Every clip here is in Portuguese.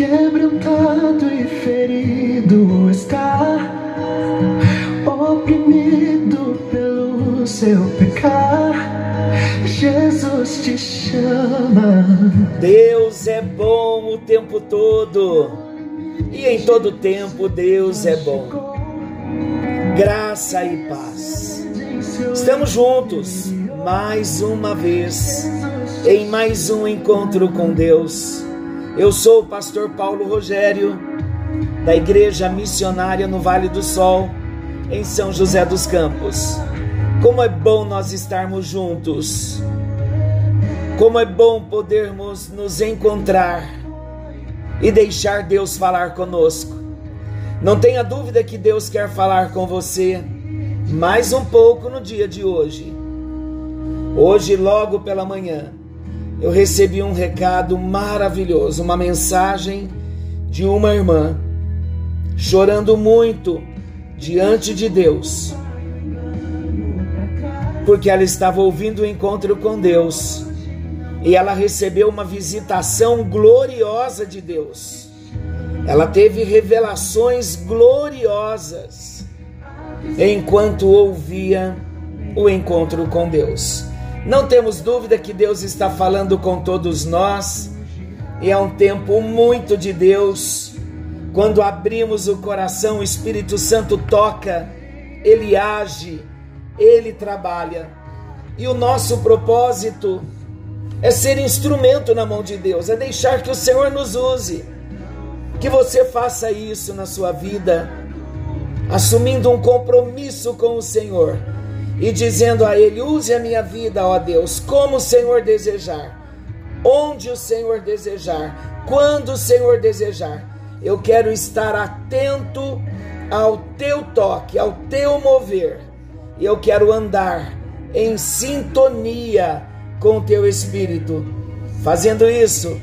Quebrantado e ferido está, oprimido pelo seu pecar. Jesus te chama. Deus é bom o tempo todo, e em todo tempo Deus é bom. Graça e paz. Estamos juntos mais uma vez em mais um encontro com Deus. Eu sou o pastor Paulo Rogério, da Igreja Missionária no Vale do Sol, em São José dos Campos. Como é bom nós estarmos juntos. Como é bom podermos nos encontrar e deixar Deus falar conosco. Não tenha dúvida que Deus quer falar com você mais um pouco no dia de hoje. Hoje, logo pela manhã, eu recebi um recado maravilhoso, uma mensagem de uma irmã chorando muito diante de Deus, porque ela estava ouvindo o encontro com Deus e ela recebeu uma visitação gloriosa de Deus. Ela teve revelações gloriosas enquanto ouvia o encontro com Deus. Não temos dúvida que Deus está falando com todos nós e é um tempo muito de Deus. Quando abrimos o coração, o Espírito Santo toca, ele age, ele trabalha. E o nosso propósito é ser instrumento na mão de Deus, é deixar que o Senhor nos use. Que você faça isso na sua vida, assumindo um compromisso com o Senhor e dizendo a Ele: Use a minha vida, ó Deus, como o Senhor desejar, onde o Senhor desejar, quando o Senhor desejar. Eu quero estar atento ao teu toque, ao teu mover, e eu quero andar em sintonia com o teu espírito. Fazendo isso,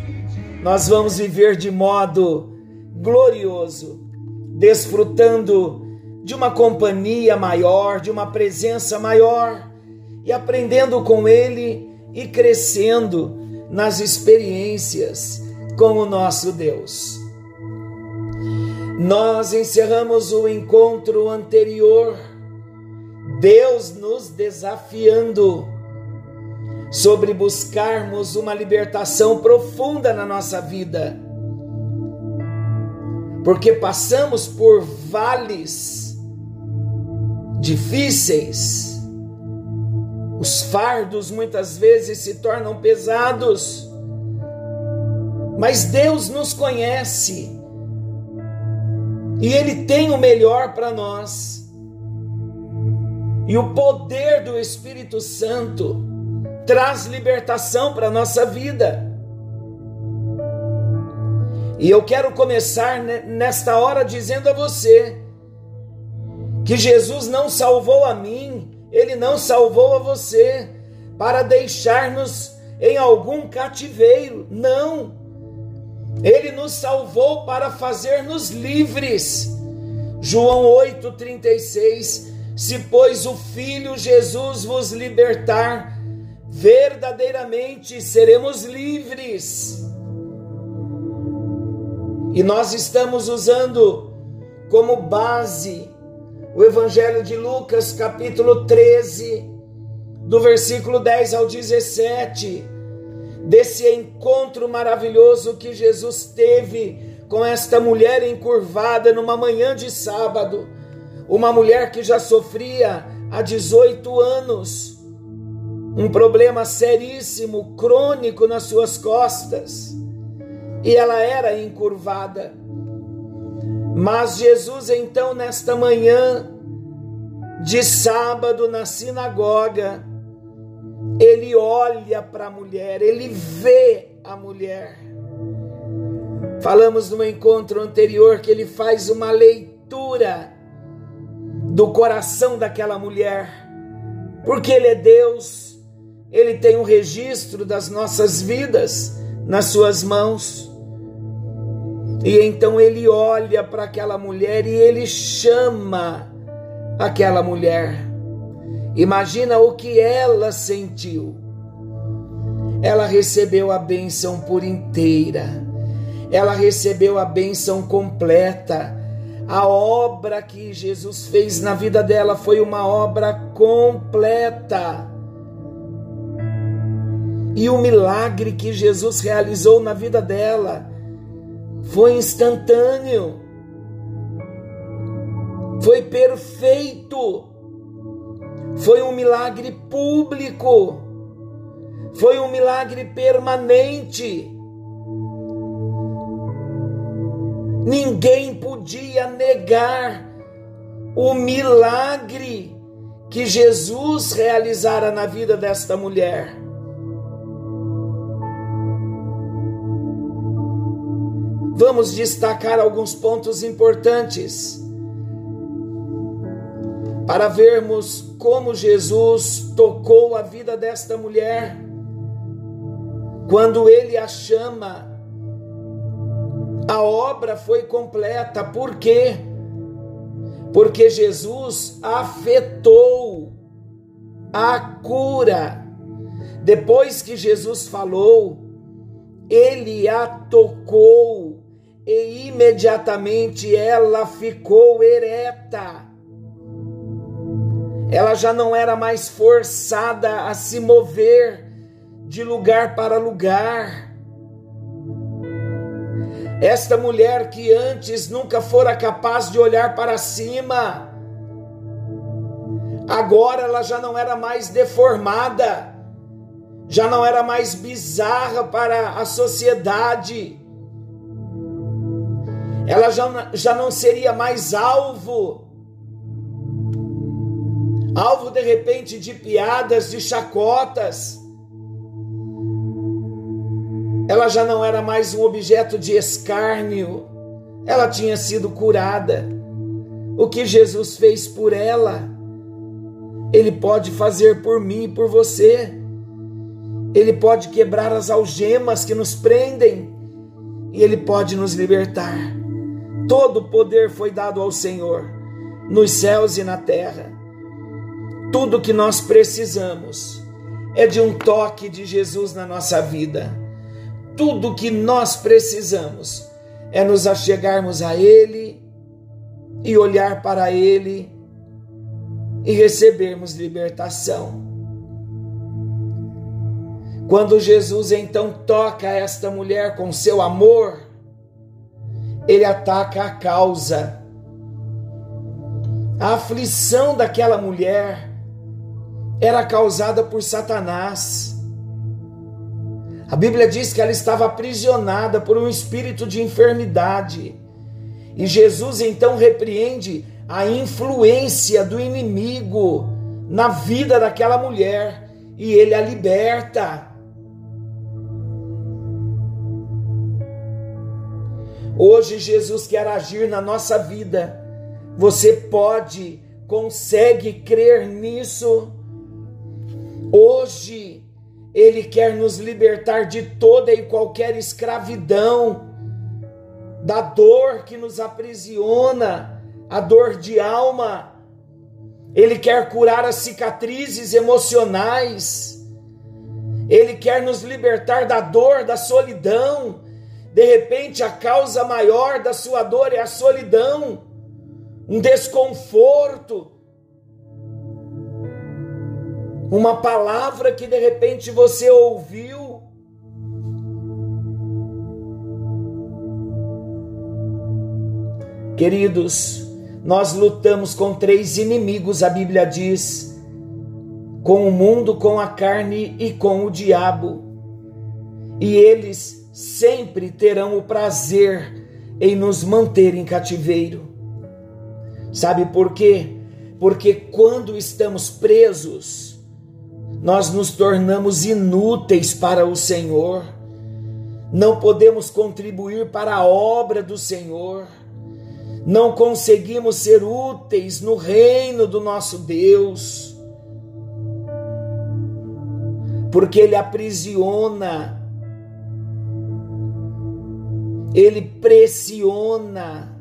nós vamos viver de modo glorioso, desfrutando de uma companhia maior, de uma presença maior, e aprendendo com Ele e crescendo nas experiências com o nosso Deus. Nós encerramos o encontro anterior, Deus nos desafiando sobre buscarmos uma libertação profunda na nossa vida, porque passamos por vales difíceis, os fardos muitas vezes se tornam pesados, mas Deus nos conhece e Ele tem o melhor para nós. E o poder do Espírito Santo traz libertação para a nossa vida. E eu quero começar nesta hora dizendo a você que Jesus não salvou a mim, ele não salvou a você para deixar-nos em algum cativeiro. Não. Ele nos salvou para fazer-nos livres. João 8:36 Se pois o filho Jesus vos libertar, verdadeiramente seremos livres. E nós estamos usando como base o Evangelho de Lucas, capítulo 13, do versículo 10 ao 17, desse encontro maravilhoso que Jesus teve com esta mulher encurvada numa manhã de sábado, uma mulher que já sofria há 18 anos, um problema seríssimo, crônico nas suas costas, e ela era encurvada. Mas Jesus, então, nesta manhã de sábado na sinagoga, ele olha para a mulher, ele vê a mulher. Falamos no encontro anterior que ele faz uma leitura do coração daquela mulher, porque ele é Deus, ele tem um registro das nossas vidas nas suas mãos. E então ele olha para aquela mulher e ele chama aquela mulher. Imagina o que ela sentiu. ela recebeu a bênção por inteira, ela recebeu a bênção completa. A obra que Jesus fez na vida dela foi uma obra completa. E o milagre que Jesus realizou na vida dela foi instantâneo, foi perfeito, foi um milagre público, foi um milagre permanente. Ninguém podia negar o milagre que Jesus realizara na vida desta mulher. Vamos destacar alguns pontos importantes para vermos como Jesus tocou a vida desta mulher quando ele a chama a obra foi completa. Por quê? Porque Jesus afetou a cura. Depois que Jesus falou, ele a tocou e imediatamente ela ficou ereta. Ela já não era mais forçada a se mover de lugar para lugar esta mulher que antes nunca fora capaz de olhar para cima, agora ela já não era mais deformada, já não era mais bizarra para a sociedade, ela já, já não seria mais alvo, alvo de repente de piadas, de chacotas ela já não era mais um objeto de escárnio, ela tinha sido curada. O que Jesus fez por ela, Ele pode fazer por mim e por você. Ele pode quebrar as algemas que nos prendem e Ele pode nos libertar. Todo poder foi dado ao Senhor, nos céus e na terra. Tudo que nós precisamos é de um toque de Jesus na nossa vida tudo que nós precisamos é nos achegarmos a Ele e olhar para Ele e recebermos libertação. Quando Jesus então toca esta mulher com seu amor, ele ataca a causa. A aflição daquela mulher era causada por Satanás. A Bíblia diz que ela estava aprisionada por um espírito de enfermidade. E Jesus então repreende a influência do inimigo na vida daquela mulher e ele a liberta. Hoje Jesus quer agir na nossa vida. Você pode, consegue crer nisso? Hoje ele quer nos libertar de toda e qualquer escravidão, da dor que nos aprisiona, a dor de alma. Ele quer curar as cicatrizes emocionais. Ele quer nos libertar da dor, da solidão. De repente, a causa maior da sua dor é a solidão, um desconforto, uma palavra que de repente você ouviu. Queridos, nós lutamos com três inimigos, a Bíblia diz: com o mundo, com a carne e com o diabo. E eles sempre terão o prazer em nos manter em cativeiro. Sabe por quê? Porque quando estamos presos, nós nos tornamos inúteis para o Senhor, não podemos contribuir para a obra do Senhor, não conseguimos ser úteis no reino do nosso Deus, porque Ele aprisiona, Ele pressiona,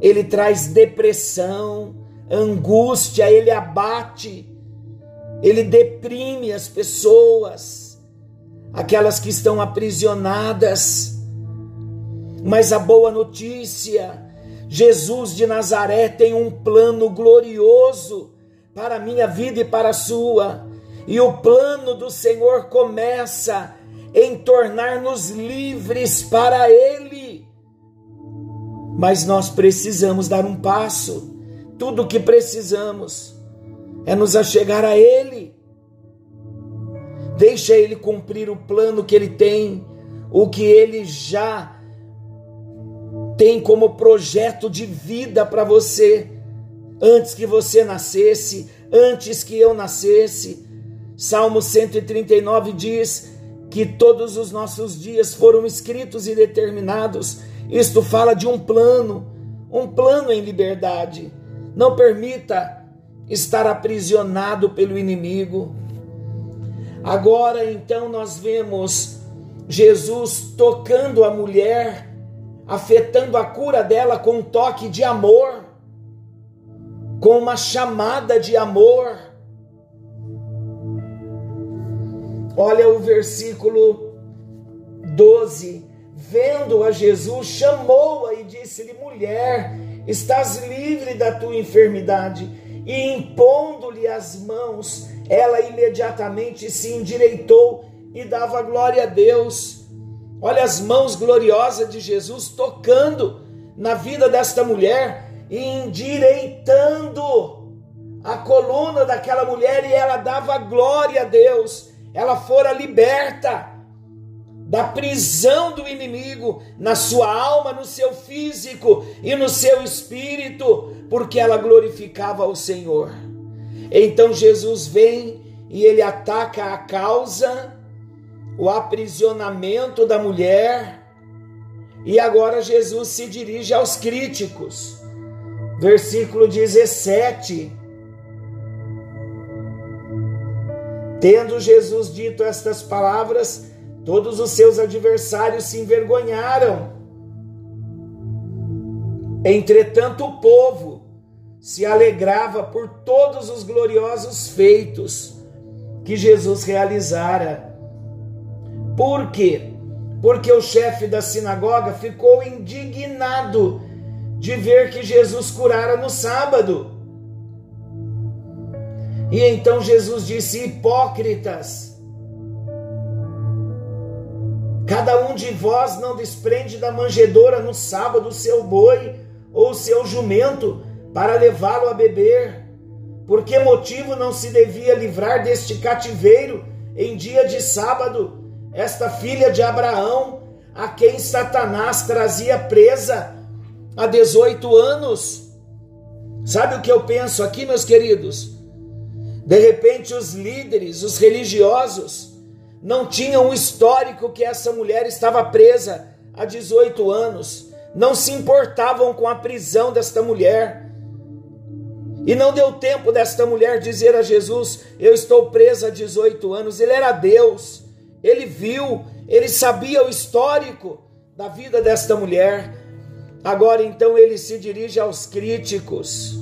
Ele traz depressão, angústia, Ele abate ele deprime as pessoas, aquelas que estão aprisionadas. Mas a boa notícia, Jesus de Nazaré tem um plano glorioso para a minha vida e para a sua. E o plano do Senhor começa em tornar-nos livres para Ele. Mas nós precisamos dar um passo. Tudo o que precisamos é nos achegar a Ele. Deixa Ele cumprir o plano que Ele tem, o que Ele já tem como projeto de vida para você, antes que você nascesse, antes que eu nascesse. Salmo 139 diz que todos os nossos dias foram escritos e determinados. Isto fala de um plano, um plano em liberdade. Não permita estar aprisionado pelo inimigo. Agora então nós vemos Jesus tocando a mulher, afetando a cura dela com um toque de amor, com uma chamada de amor. Olha o versículo 12. Vendo a Jesus, chamou-a e disse-lhe: Mulher, estás livre da tua enfermidade e impondo-lhe as mãos, ela imediatamente se endireitou e dava glória a Deus. Olha as mãos gloriosas de Jesus tocando na vida desta mulher e endireitando a coluna daquela mulher e ela dava glória a Deus. Ela fora liberta da prisão do inimigo na sua alma, no seu físico e no seu espírito, porque ela glorificava o Senhor. Então Jesus vem e ele ataca a causa, o aprisionamento da mulher, e agora Jesus se dirige aos críticos. Versículo 17. Tendo Jesus dito estas palavras, todos os seus adversários se envergonharam. Entretanto, o povo se alegrava por todos os gloriosos feitos que Jesus realizara. Por quê? Porque o chefe da sinagoga ficou indignado de ver que Jesus curara no sábado. E então Jesus disse: Hipócritas, cada um de vós não desprende da manjedoura no sábado o seu boi ou o seu jumento para levá-lo a beber? Por que motivo não se devia livrar deste cativeiro em dia de sábado esta filha de Abraão, a quem Satanás trazia presa há 18 anos? Sabe o que eu penso aqui, meus queridos? De repente, os líderes, os religiosos, não tinham o histórico que essa mulher estava presa há 18 anos, não se importavam com a prisão desta mulher e não deu tempo desta mulher dizer a Jesus: Eu estou presa há 18 anos. Ele era Deus, ele viu, ele sabia o histórico da vida desta mulher. Agora então ele se dirige aos críticos.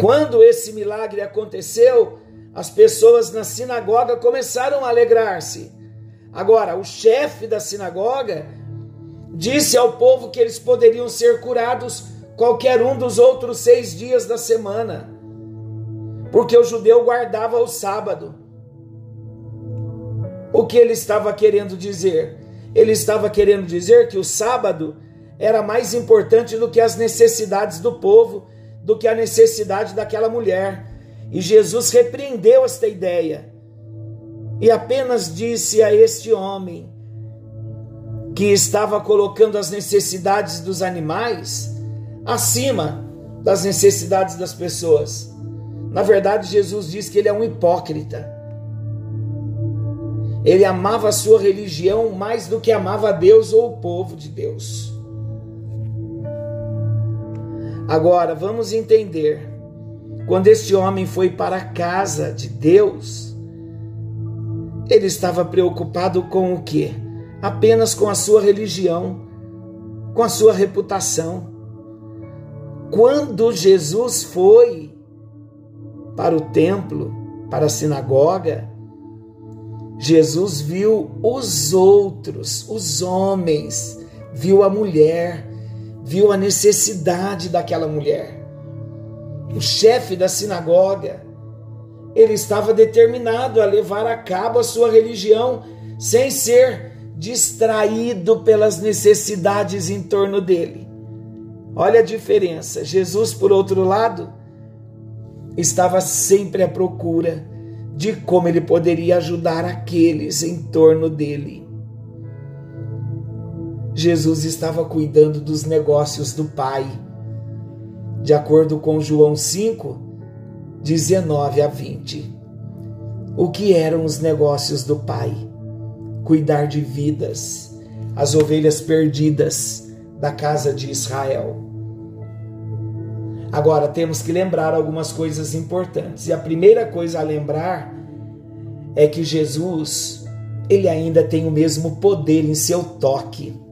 Quando esse milagre aconteceu, as pessoas na sinagoga começaram a alegrar-se. Agora, o chefe da sinagoga disse ao povo que eles poderiam ser curados qualquer um dos outros seis dias da semana, porque o judeu guardava o sábado. O que ele estava querendo dizer? Ele estava querendo dizer que o sábado era mais importante do que as necessidades do povo, do que a necessidade daquela mulher. E Jesus repreendeu esta ideia e apenas disse a este homem que estava colocando as necessidades dos animais acima das necessidades das pessoas. Na verdade, Jesus diz que ele é um hipócrita. Ele amava a sua religião mais do que amava a Deus ou o povo de Deus. Agora, vamos entender. Quando este homem foi para a casa de Deus, ele estava preocupado com o quê? Apenas com a sua religião, com a sua reputação. Quando Jesus foi para o templo, para a sinagoga, Jesus viu os outros, os homens, viu a mulher, viu a necessidade daquela mulher. O chefe da sinagoga, ele estava determinado a levar a cabo a sua religião sem ser distraído pelas necessidades em torno dele. Olha a diferença. Jesus, por outro lado, estava sempre à procura de como ele poderia ajudar aqueles em torno dele. Jesus estava cuidando dos negócios do Pai. De acordo com João 5, 19 a 20. O que eram os negócios do Pai? Cuidar de vidas, as ovelhas perdidas da casa de Israel. Agora temos que lembrar algumas coisas importantes. E a primeira coisa a lembrar é que Jesus, ele ainda tem o mesmo poder em seu toque.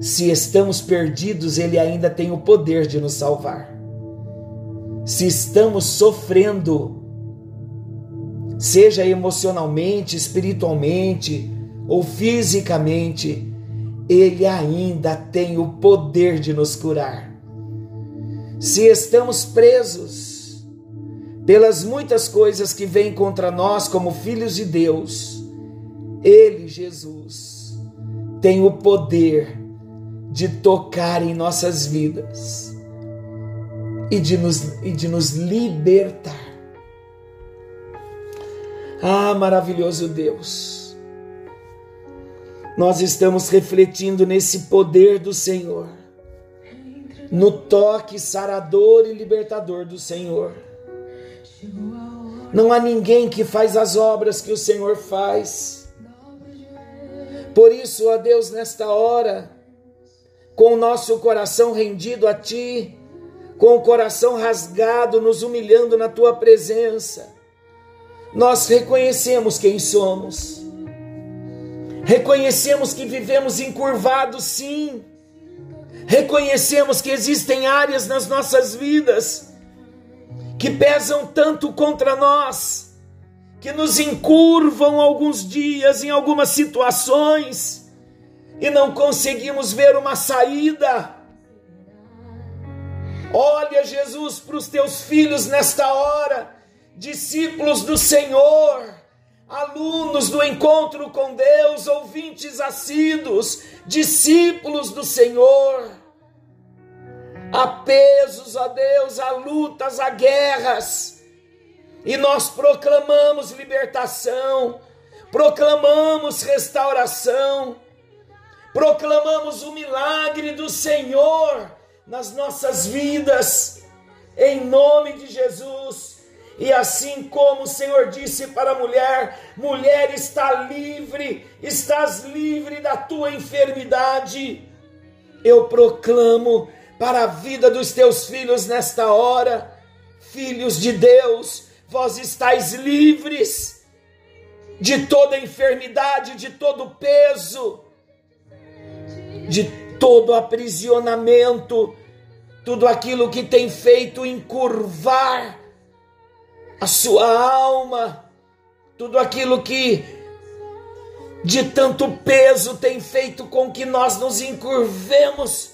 Se estamos perdidos, ele ainda tem o poder de nos salvar. Se estamos sofrendo, seja emocionalmente, espiritualmente ou fisicamente, ele ainda tem o poder de nos curar. Se estamos presos pelas muitas coisas que vêm contra nós como filhos de Deus, Ele, Jesus, tem o poder de tocar em nossas vidas e de nos, e de nos libertar. Ah, maravilhoso Deus! nós estamos refletindo nesse poder do Senhor, no toque sarador e libertador do Senhor. Não há ninguém que faz as obras que o Senhor faz. Por isso, ó Deus, nesta hora, com o nosso coração rendido a Ti, com o coração rasgado, nos humilhando na Tua presença, nós reconhecemos quem somos Reconhecemos que vivemos encurvados, sim. Reconhecemos que existem áreas nas nossas vidas que pesam tanto contra nós, que nos encurvam alguns dias em algumas situações e não conseguimos ver uma saída. Olha, Jesus, para os teus filhos nesta hora, discípulos do Senhor alunos do encontro com Deus, ouvintes assíduos, discípulos do Senhor. Há pesos, a Deus, há lutas, há guerras, e nós proclamamos libertação, proclamamos restauração, proclamamos o milagre do Senhor nas nossas vidas, em nome de Jesus. E assim como o Senhor disse para a mulher: mulher está livre, estás livre da tua enfermidade. Eu proclamo para a vida dos teus filhos nesta hora, filhos de Deus, vós estáis livres de toda enfermidade, de todo peso, de todo aprisionamento, tudo aquilo que tem feito encurvar a sua alma, tudo aquilo que de tanto peso tem feito com que nós nos encurvemos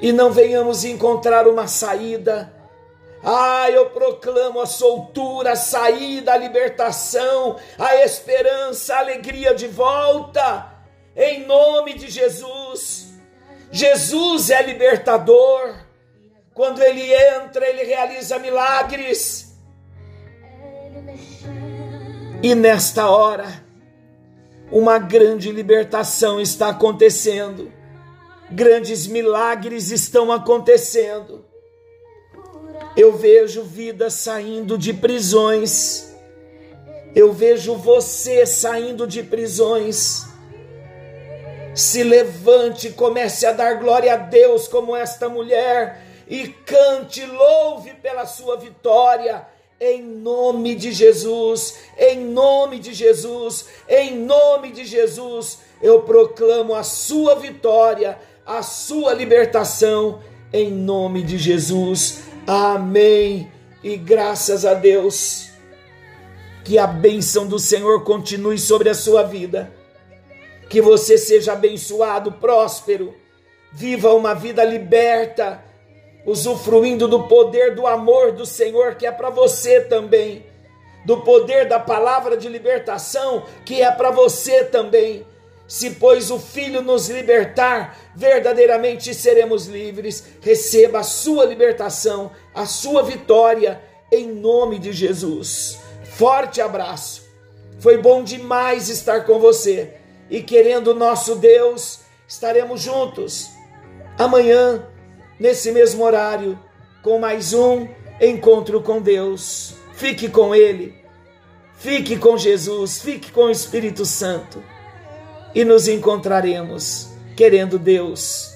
e não venhamos encontrar uma saída. Ah, eu proclamo a soltura, a saída, a libertação, a esperança, a alegria de volta, em nome de Jesus. Jesus é libertador. Quando ele entra, ele realiza milagres. E nesta hora, uma grande libertação está acontecendo, grandes milagres estão acontecendo. Eu vejo vidas saindo de prisões, eu vejo você saindo de prisões. Se levante, comece a dar glória a Deus como esta mulher e cante, louve pela sua vitória em nome de Jesus, em nome de Jesus, em nome de Jesus, eu proclamo a sua vitória, a sua libertação, em nome de Jesus. Amém. E graças a Deus. Que a bênção do Senhor continue sobre a sua vida. Que você seja abençoado, próspero. Viva uma vida liberta, usufruindo do poder do amor do Senhor que é para você também. Do poder da palavra de libertação que é para você também se, pois, o Filho nos libertar, verdadeiramente seremos livres. Receba a sua libertação, a sua vitória, em nome de Jesus. Forte abraço. Foi bom demais estar com você. E querendo nosso Deus, estaremos juntos amanhã, nesse mesmo horário, com mais um encontro com Deus. Fique com Ele, fique com Jesus, fique com o Espírito Santo e nos encontraremos, querendo Deus